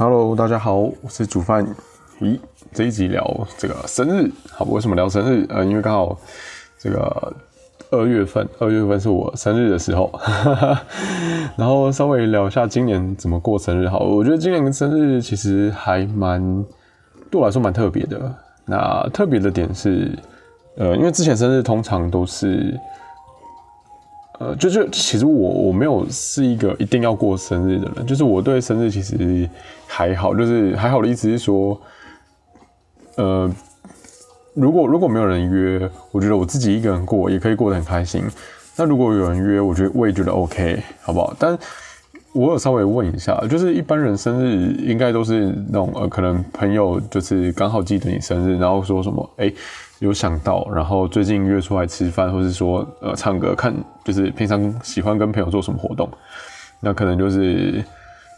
Hello，大家好，我是煮饭。咦，这一集聊这个生日，好，为什么聊生日？呃，因为刚好这个二月份，二月份是我生日的时候，然后稍微聊一下今年怎么过生日。好，我觉得今年的生日其实还蛮对我来说蛮特别的。那特别的点是，呃，因为之前生日通常都是。呃，就是其实我我没有是一个一定要过生日的人，就是我对生日其实还好，就是还好的意思是说，呃，如果如果没有人约，我觉得我自己一个人过也可以过得很开心。那如果有人约，我觉得我也觉得 OK，好不好？但我有稍微问一下，就是一般人生日应该都是那种呃，可能朋友就是刚好记得你生日，然后说什么哎。有想到，然后最近约出来吃饭，或是说呃唱歌，看就是平常喜欢跟朋友做什么活动，那可能就是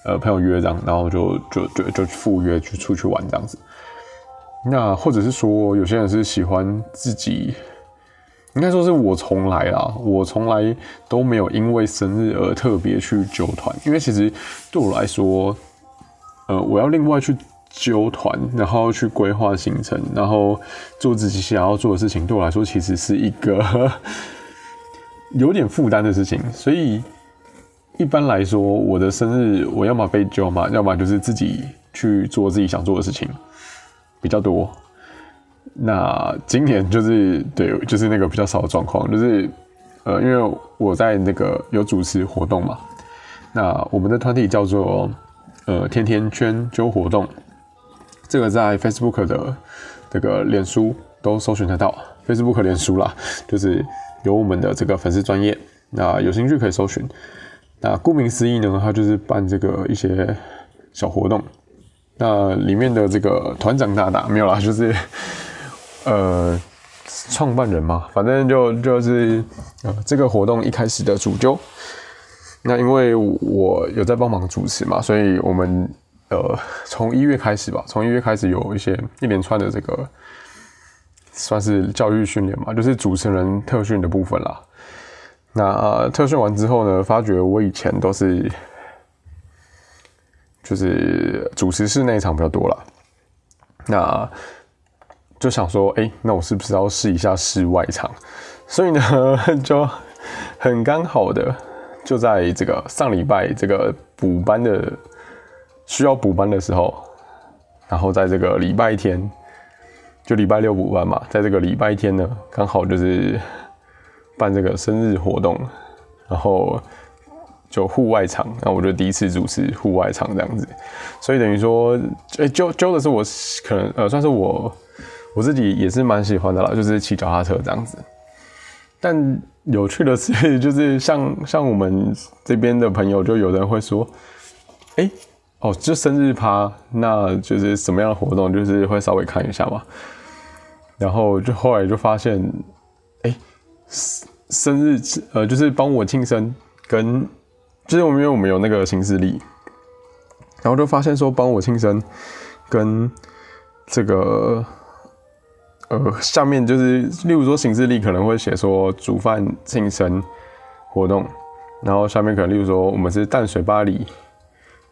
呃朋友约这样，然后就就就就赴约去出去玩这样子。那或者是说有些人是喜欢自己，应该说是我从来啊，我从来都没有因为生日而特别去揪团，因为其实对我来说，呃我要另外去。揪团，然后去规划行程，然后做自己想要做的事情，对我来说其实是一个 有点负担的事情。所以一般来说，我的生日我要么被揪嘛，要么就是自己去做自己想做的事情比较多。那今年就是对，就是那个比较少的状况，就是呃，因为我在那个有主持活动嘛，那我们的团体叫做呃天天圈揪活动。这个在 Facebook 的这个脸书都搜寻得到，Facebook 脸书啦，就是有我们的这个粉丝专业，那有兴趣可以搜寻。那顾名思义呢，它就是办这个一些小活动。那里面的这个团长大大没有啦，就是呃创办人嘛，反正就就是呃这个活动一开始的主揪。那因为我有在帮忙主持嘛，所以我们。呃，从一月开始吧，从一月开始有一些一连串的这个算是教育训练嘛，就是主持人特训的部分啦。那特训完之后呢，发觉我以前都是就是主持室那一场比较多了，那就想说，哎，那我是不是要试一下室外场？所以呢，就很刚好的就在这个上礼拜这个补班的。需要补班的时候，然后在这个礼拜天，就礼拜六补班嘛，在这个礼拜天呢，刚好就是办这个生日活动，然后就户外场，那我就第一次主持户外场这样子，所以等于说，哎，揪揪的是我可能呃，算是我我自己也是蛮喜欢的啦，就是骑脚踏车这样子。但有趣的是，就是像像我们这边的朋友，就有人会说，哎。哦，就生日趴，那就是什么样的活动，就是会稍微看一下嘛。然后就后来就发现，哎，生日呃，就是帮我庆生，跟就是我们因为我们有那个行事历，然后就发现说帮我庆生，跟这个呃下面就是例如说行事历可能会写说煮饭庆生活动，然后下面可能例如说我们是淡水巴黎。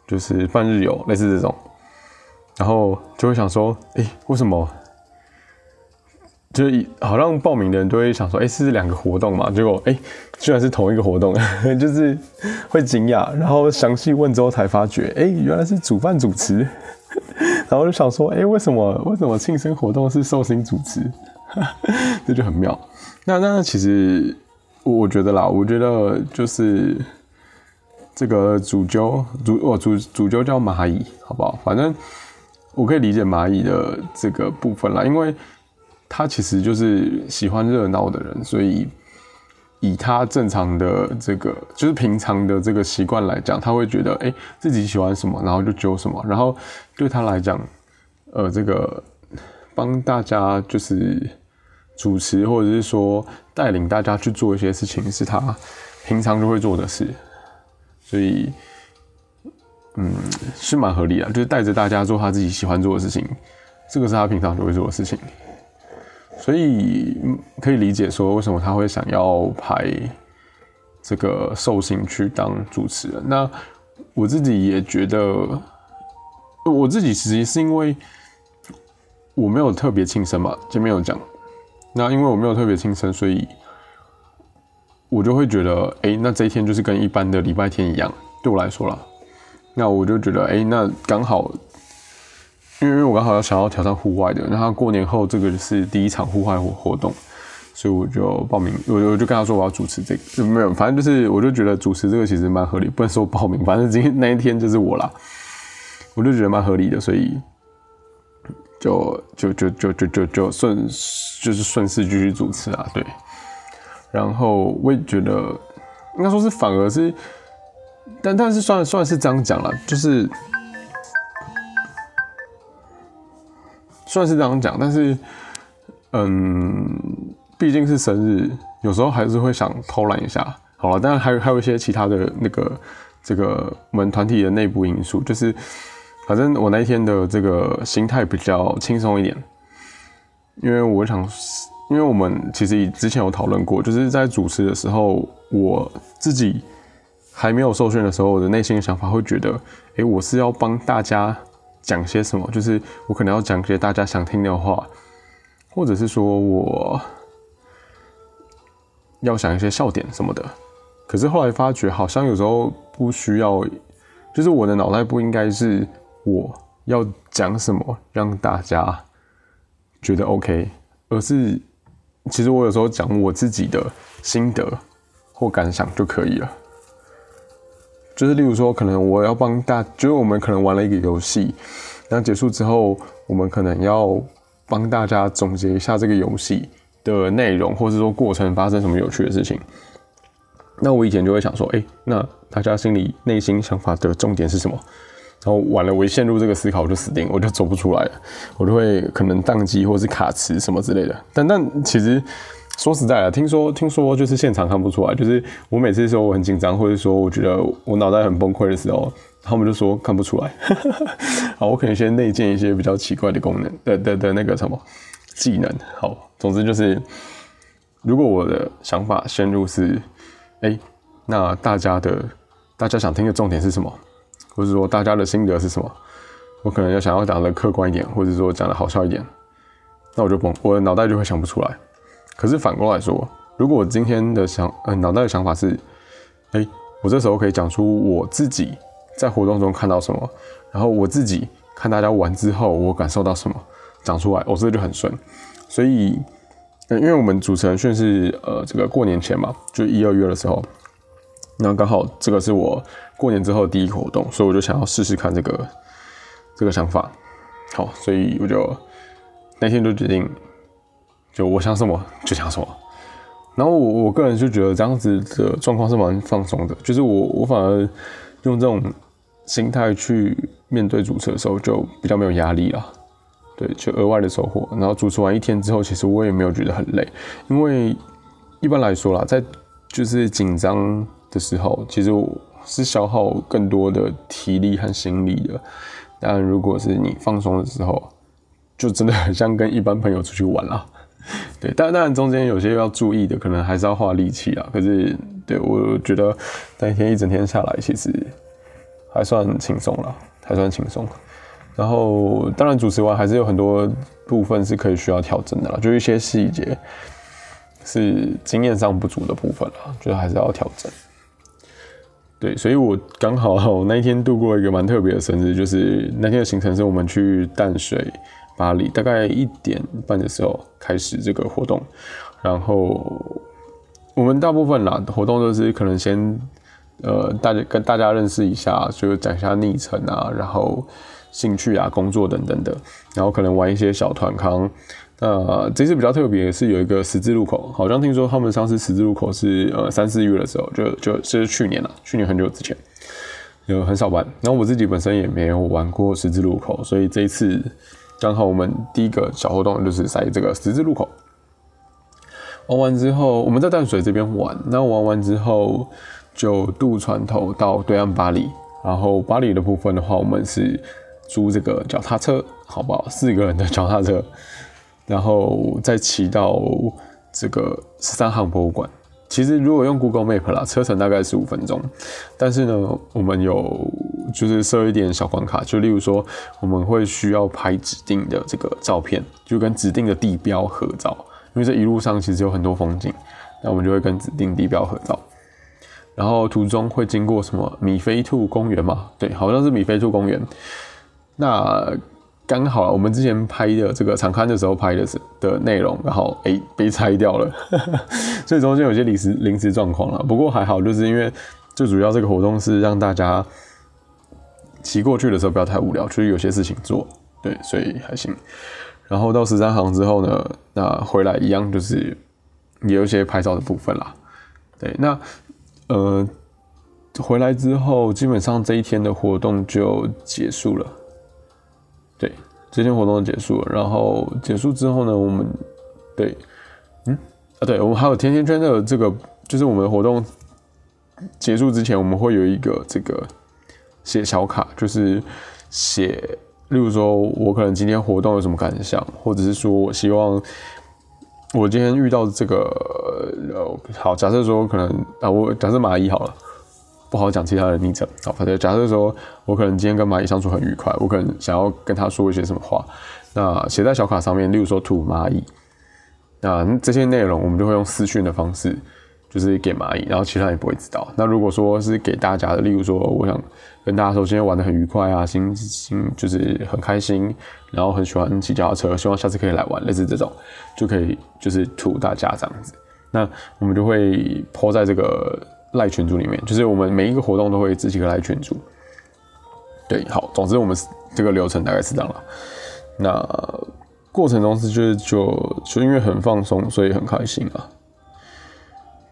就是半日游，类似这种，然后就会想说，哎，为什么？就是好像报名的人都会想说，哎，是两个活动嘛？结果，哎，居然是同一个活动，就是会惊讶。然后详细问之后才发觉，哎，原来是煮饭主持。然后就想说，哎，为什么？为什么庆生活动是寿星主持？这就很妙。那那其实我觉得啦，我觉得就是。这个主揪主哦主主揪叫蚂蚁，好不好？反正我可以理解蚂蚁的这个部分啦，因为他其实就是喜欢热闹的人，所以以他正常的这个就是平常的这个习惯来讲，他会觉得哎自己喜欢什么，然后就揪什么，然后对他来讲，呃，这个帮大家就是主持或者是说带领大家去做一些事情，是他平常就会做的事。所以，嗯，是蛮合理的，就是带着大家做他自己喜欢做的事情，这个是他平常就会做的事情，所以可以理解说为什么他会想要拍这个寿星去当主持人。那我自己也觉得，我自己其实是因为我没有特别庆生嘛，前面有讲。那因为我没有特别庆生，所以我就会觉得，哎，那这一天就是跟一般的礼拜天一样，对我来说啦。那我就觉得，哎，那刚好，因为我刚好要想要挑战户外的，那他过年后这个是第一场户外活活动，所以我就报名，我我就跟他说我要主持这个，没有，反正就是我就觉得主持这个其实蛮合理，不能说报名，反正今天那一天就是我啦，我就觉得蛮合理的，所以。就就就就就就就顺就是顺势继续主持啊，对。然后我也觉得，应该说是反而是，但但是算算是这样讲了，就是算是这样讲，但是嗯，毕竟是生日，有时候还是会想偷懒一下。好了，当然还有还有一些其他的那个这个我们团体的内部因素，就是。反正我那一天的这个心态比较轻松一点，因为我想，因为我们其实之前有讨论过，就是在主持的时候，我自己还没有受训的时候，我的内心的想法会觉得，哎，我是要帮大家讲些什么，就是我可能要讲些大家想听的话，或者是说我要想一些笑点什么的。可是后来发觉，好像有时候不需要，就是我的脑袋不应该是。我要讲什么让大家觉得 OK，而是其实我有时候讲我自己的心得或感想就可以了。就是例如说，可能我要帮大，就是我们可能玩了一个游戏，然后结束之后，我们可能要帮大家总结一下这个游戏的内容，或者说过程发生什么有趣的事情。那我以前就会想说，哎，那大家心里内心想法的重点是什么？然后完了，我一陷入这个思考，我就死定，我就走不出来了，我就会可能宕机或是卡词什么之类的。但但其实说实在的，听说听说就是现场看不出来，就是我每次说我很紧张，或者说我觉得我脑袋很崩溃的时候，他们就说看不出来。好，我可能先内建一些比较奇怪的功能的的的那个什么技能。好，总之就是，如果我的想法陷入是，哎，那大家的大家想听的重点是什么？或者说大家的心得是什么？我可能要想要讲的客观一点，或者说讲的好笑一点，那我就崩，我的脑袋就会想不出来。可是反过来说，如果我今天的想，呃，脑袋的想法是，哎，我这时候可以讲出我自己在活动中看到什么，然后我自己看大家玩之后我感受到什么，讲出来，我这就很顺。所以，因为我们主持人训是，呃，这个过年前嘛，就一二月的时候。那刚好这个是我过年之后第一个活动，所以我就想要试试看这个这个想法。好，所以我就那天就决定，就我想什么就讲什么。然后我我个人就觉得这样子的状况是蛮放松的，就是我我反而用这种心态去面对主持的时候，就比较没有压力了。对，就额外的收获。然后主持完一天之后，其实我也没有觉得很累，因为一般来说啦，在就是紧张。的时候，其实是消耗更多的体力和心力的。但如果是你放松的时候，就真的很像跟一般朋友出去玩啦。对，但当然中间有些要注意的，可能还是要花力气啊。可是，对我觉得那一天一整天下来，其实还算轻松了，还算轻松。然后，当然主持完还是有很多部分是可以需要调整的啦，就一些细节是经验上不足的部分啦，觉得还是要调整。对，所以我刚好 那一天度过一个蛮特别的生日，就是那天的行程是我们去淡水、巴黎，大概一点半的时候开始这个活动，然后我们大部分啦活动都是可能先呃大家跟大家认识一下，就讲一下昵称啊，然后兴趣啊、工作等等的，然后可能玩一些小团康。那这次比较特别是有一个十字路口，好像听说他们上次十字路口是呃三四月的时候，就就是去年了，去年很久之前，有很少玩。然后我自己本身也没有玩过十字路口，所以这一次刚好我们第一个小活动就是在这个十字路口玩完之后，我们在淡水这边玩，那玩完之后就渡船头到对岸巴黎，然后巴黎的部分的话，我们是租这个脚踏车，好不好？四个人的脚踏车。然后再骑到这个十三行博物馆，其实如果用 Google Map 啦，车程大概十五分钟，但是呢，我们有就是设一点小关卡，就例如说我们会需要拍指定的这个照片，就跟指定的地标合照，因为这一路上其实有很多风景，那我们就会跟指定地标合照。然后途中会经过什么米菲兔公园嘛？对，好像是米菲兔公园。那刚好我们之前拍的这个长刊的时候拍的是的内容，然后哎被拆掉了，所以中间有些临时临时状况了。不过还好，就是因为最主要这个活动是让大家骑过去的时候不要太无聊，就是有些事情做，对，所以还行。然后到十三行之后呢，那回来一样就是也有一些拍照的部分啦。对，那呃回来之后，基本上这一天的活动就结束了。对，这天活动结束了，然后结束之后呢，我们对，嗯啊，对，我们还有甜甜圈的这个，就是我们活动结束之前，我们会有一个这个写小卡，就是写，例如说我可能今天活动有什么感想，或者是说我希望我今天遇到这个，呃，好，假设说可能啊，我假设蚂蚁好了。不好讲其他的昵称，好，反正假设说我可能今天跟蚂蚁相处很愉快，我可能想要跟他说一些什么话，那写在小卡上面，例如说吐蚂蚁，那这些内容我们就会用私讯的方式，就是给蚂蚁，然后其他人也不会知道。那如果说是给大家的，例如说我想跟大家说今天玩的很愉快啊，心心就是很开心，然后很喜欢骑脚踏车，希望下次可以来玩，类似这种就可以就是吐大家这样子，那我们就会泼在这个。赖群组里面，就是我们每一个活动都会自己个赖群组。对，好，总之我们这个流程大概是这样了。那过程中是就是就就因为很放松，所以很开心啊。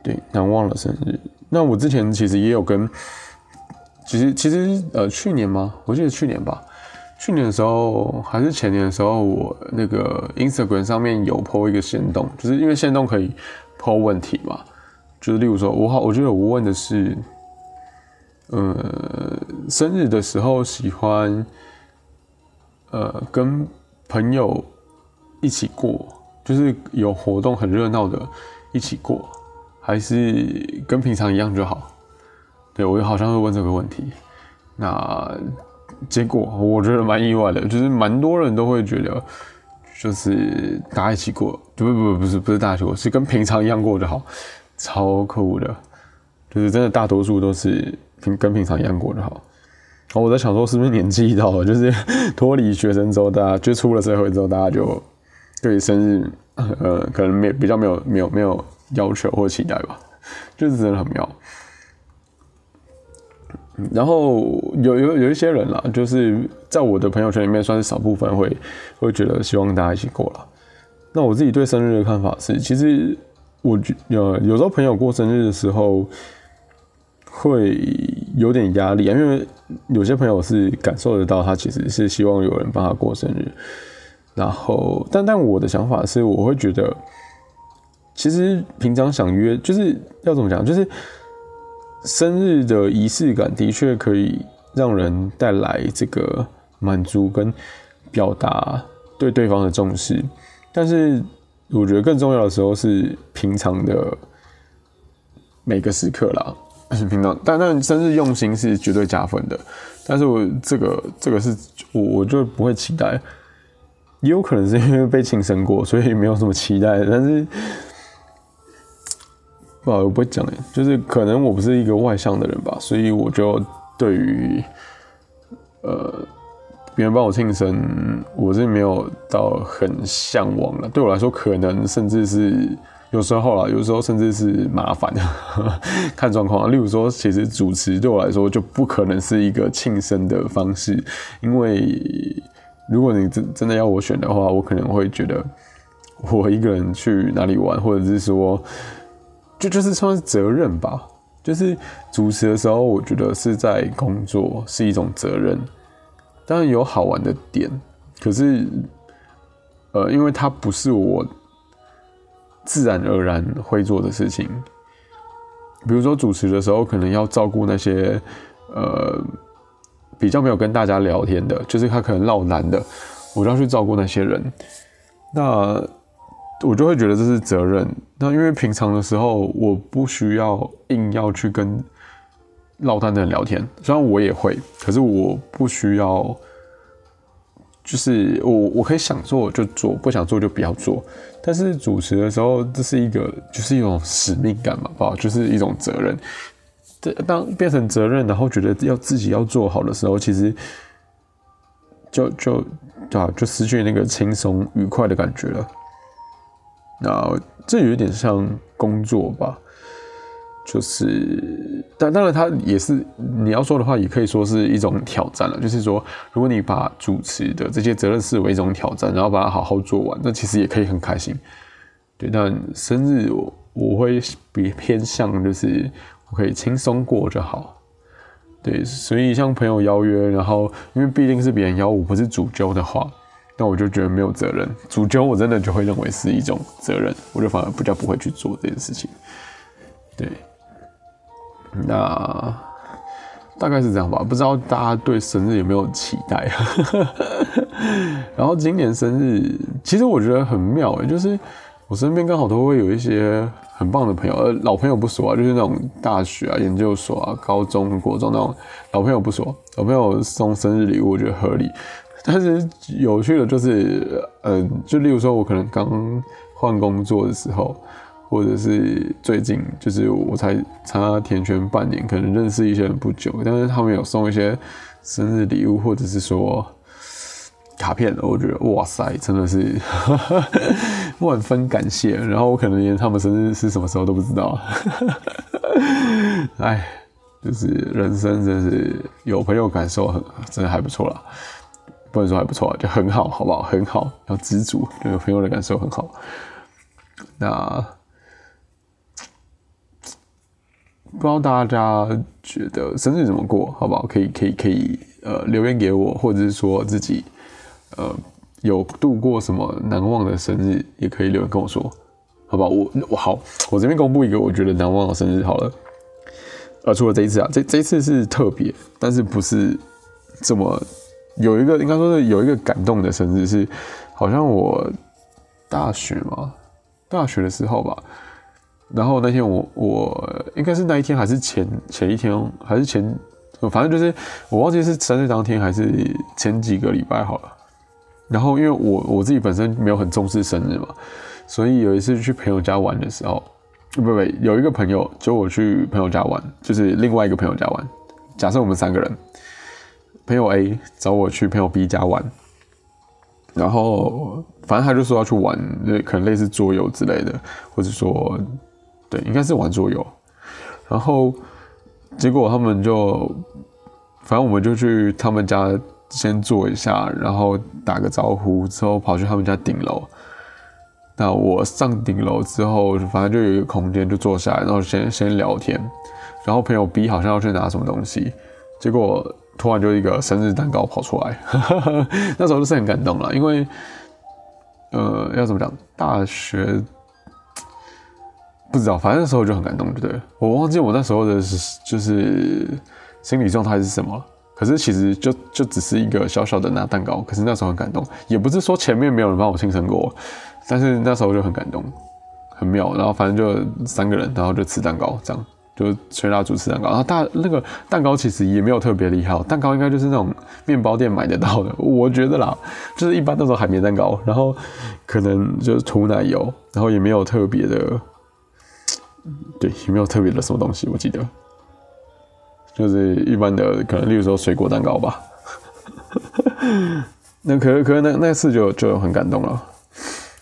对，难忘了生日。那我之前其实也有跟，其实其实呃去年吗？我记得去年吧。去年的时候还是前年的时候，我那个 Instagram 上面有 po 一个线动，就是因为线动可以 po 问题嘛。就是例如说，我好，我觉得我问的是，呃，生日的时候喜欢，呃，跟朋友一起过，就是有活动很热闹的一起过，还是跟平常一样就好？对我好像会问这个问题，那结果我觉得蛮意外的，就是蛮多人都会觉得，就是大家一起过，不不不不是不是大家一起过，是跟平常一样过就好。超酷的，就是真的，大多数都是平跟平常一样过就好。然后我在想说，是不是年纪到了，就是脱离学生之后，大家就出了社会之后，大家就对生日，呃，可能没比较没有没有没有要求或期待吧，就是真的很妙。然后有有有一些人啦，就是在我的朋友圈里面，算是少部分会会觉得希望大家一起过了。那我自己对生日的看法是，其实。我觉有有时候朋友过生日的时候会有点压力啊，因为有些朋友是感受得到他其实是希望有人帮他过生日，然后但但我的想法是，我会觉得其实平常想约就是要怎么讲，就是生日的仪式感的确可以让人带来这个满足跟表达对对方的重视，但是。我觉得更重要的时候是平常的每个时刻啦，平常，但但生日用心是绝对加分的。但是我这个这个是我我就不会期待，也有可能是因为被庆生过，所以没有什么期待。但是不好，我不会讲诶，就是可能我不是一个外向的人吧，所以我就对于呃。别人帮我庆生，我是没有到很向往的。对我来说，可能甚至是有时候啦，有时候甚至是麻烦的，看状况。例如说，其实主持对我来说就不可能是一个庆生的方式，因为如果你真真的要我选的话，我可能会觉得我一个人去哪里玩，或者是说，就就是算是责任吧。就是主持的时候，我觉得是在工作，是一种责任。当然有好玩的点，可是，呃，因为它不是我自然而然会做的事情。比如说主持的时候，可能要照顾那些呃比较没有跟大家聊天的，就是他可能闹难的，我就要去照顾那些人。那我就会觉得这是责任。那因为平常的时候，我不需要硬要去跟落单的人聊天，虽然我也会，可是我不需要，就是我我可以想做就做，不想做就不要做。但是主持的时候，这是一个就是一种使命感嘛，吧，就是一种责任。这当变成责任，然后觉得要自己要做好的时候，其实就就啊，就失去那个轻松愉快的感觉了。那这有点像工作吧，就是，但当然，它也是你要说的话，也可以说是一种挑战了。就是说，如果你把主持的这些责任视为一种挑战，然后把它好好做完，那其实也可以很开心。对，但生日我我会比偏向就是。我可以轻松过就好，对，所以像朋友邀约，然后因为毕竟是别人邀我，不是主揪的话，那我就觉得没有责任。主揪我真的就会认为是一种责任，我就反而比较不会去做这件事情。对，那大概是这样吧。不知道大家对生日有没有期待？然后今年生日，其实我觉得很妙诶，就是我身边刚好都会有一些。很棒的朋友，呃，老朋友不说啊，就是那种大学啊、研究所啊、高中、国中那种老朋友不说，老朋友送生日礼物我觉得合理。但是有趣的就是，嗯，就例如说我可能刚换工作的时候，或者是最近，就是我才参加填圈半年，可能认识一些人不久，但是他们有送一些生日礼物，或者是说。卡片，我觉得哇塞，真的是 万分感谢。然后我可能连他们生日是什么时候都不知道。哎，就是人生真是有朋友感受很，真的还不错啦。不能说还不错，就很好，好不好？很好，要知足，有朋友的感受很好。那不知道大家觉得生日怎么过，好不好？可以，可以，可以，呃，留言给我，或者是说自己。呃，有度过什么难忘的生日，也可以留言跟我说，好不好？我我好，我这边公布一个我觉得难忘的生日好了。呃，除了这一次啊，这这一次是特别，但是不是这么有一个应该说是有一个感动的生日，是好像我大学嘛，大学的时候吧。然后那天我我应该是那一天还是前前一天还是前，反正就是我忘记是生日当天还是前几个礼拜好了。然后，因为我我自己本身没有很重视生日嘛，所以有一次去朋友家玩的时候，不不，有一个朋友叫我去朋友家玩，就是另外一个朋友家玩。假设我们三个人，朋友 A 找我去朋友 B 家玩，然后反正他就说要去玩，可能类似桌游之类的，或者说，对，应该是玩桌游。然后结果他们就，反正我们就去他们家。先坐一下，然后打个招呼，之后跑去他们家顶楼。那我上顶楼之后，反正就有一个空间，就坐下来，然后先先聊天。然后朋友 B 好像要去拿什么东西，结果突然就一个生日蛋糕跑出来，那时候就是很感动了，因为呃，要怎么讲，大学不知道，反正那时候就很感动，对不对？我忘记我那时候的就是心理状态是什么了。可是其实就就只是一个小小的拿蛋糕，可是那时候很感动，也不是说前面没有人帮我庆生过，但是那时候就很感动，很妙。然后反正就三个人，然后就吃蛋糕，这样就吹蜡烛吃蛋糕。然后大那个蛋糕其实也没有特别厉害，蛋糕应该就是那种面包店买得到的，我觉得啦，就是一般那种海绵蛋糕，然后可能就是涂奶油，然后也没有特别的，对，也没有特别的什么东西，我记得。就是一般的，可能例如说水果蛋糕吧。那可可那那次就就很感动了。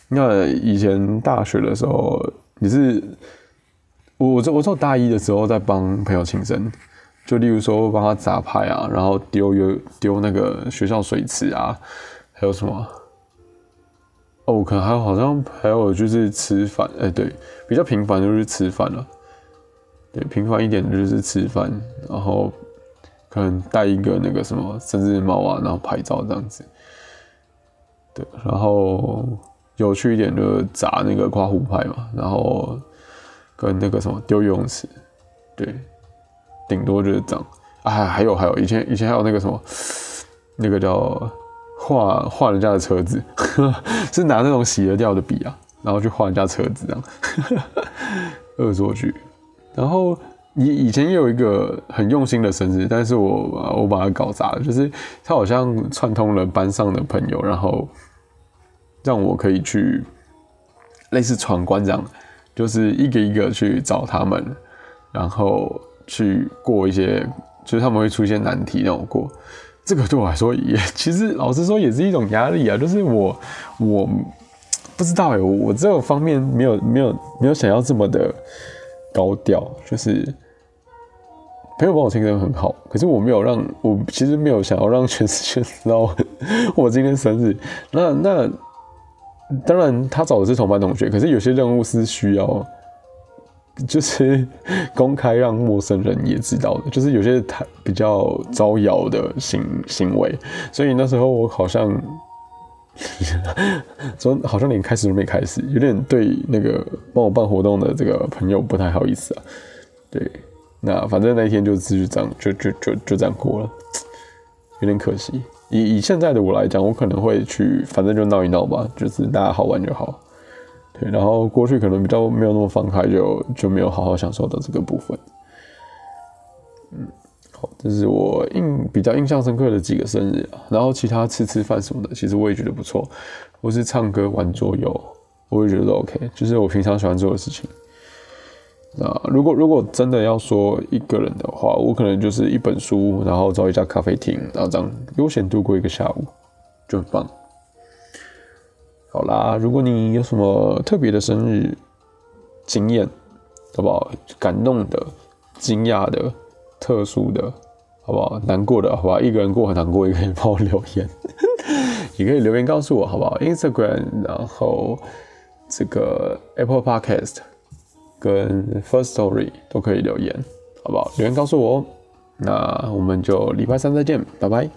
那以前大学的时候，你是我我我做大一的时候在帮朋友庆生，就例如说帮他砸牌啊，然后丢丢丢那个学校水池啊，还有什么？哦，可能还有好像还有就是吃饭，哎，对，比较频繁就是吃饭了。对，平凡一点就是吃饭，然后可能带一个那个什么生日帽啊，然后拍照这样子。对，然后有趣一点就是砸那个刮胡牌嘛，然后跟那个什么丢游泳池。对，顶多就是这样。啊，还有还有，以前以前还有那个什么，那个叫画画人家的车子，是拿那种洗得掉的笔啊，然后去画人家车子这样，恶作剧。然后以以前也有一个很用心的生日，但是我我把它搞砸了，就是他好像串通了班上的朋友，然后让我可以去类似闯关这样，就是一个一个去找他们，然后去过一些，就是他们会出现难题让我过。这个对我来说也，其实老实说也是一种压力啊，就是我我不知道哎，我这个方面没有没有没有想要这么的高调，就是朋友帮我庆生很好，可是我没有让我其实没有想要让全世界知道我今天生日。那那当然他找的是同班同学，可是有些任务是需要。就是公开让陌生人也知道的，就是有些他比较招摇的行行为，所以那时候我好像 说好像连开始都没开始，有点对那个帮我办活动的这个朋友不太好意思啊。对，那反正那一天就继续这样，就就就就这样过了，有点可惜。以以现在的我来讲，我可能会去，反正就闹一闹吧，就是大家好玩就好。对，然后过去可能比较没有那么放开，就就没有好好享受到这个部分。嗯，好，这是我印比较印象深刻的几个生日啊。然后其他吃吃饭什么的，其实我也觉得不错。或是唱歌、玩桌游，我也觉得 OK，就是我平常喜欢做的事情。那如果如果真的要说一个人的话，我可能就是一本书，然后找一家咖啡厅，然后这样悠闲度过一个下午，就很棒。好啦，如果你有什么特别的生日经验，好不好？感动的、惊讶的、特殊的，好不好？难过的，好不好？一个人过很难过，也可以帮我留言，也可以留言告诉我，好不好？Instagram，然后这个 Apple Podcast 跟 First Story 都可以留言，好不好？留言告诉我哦。那我们就礼拜三再见，拜拜。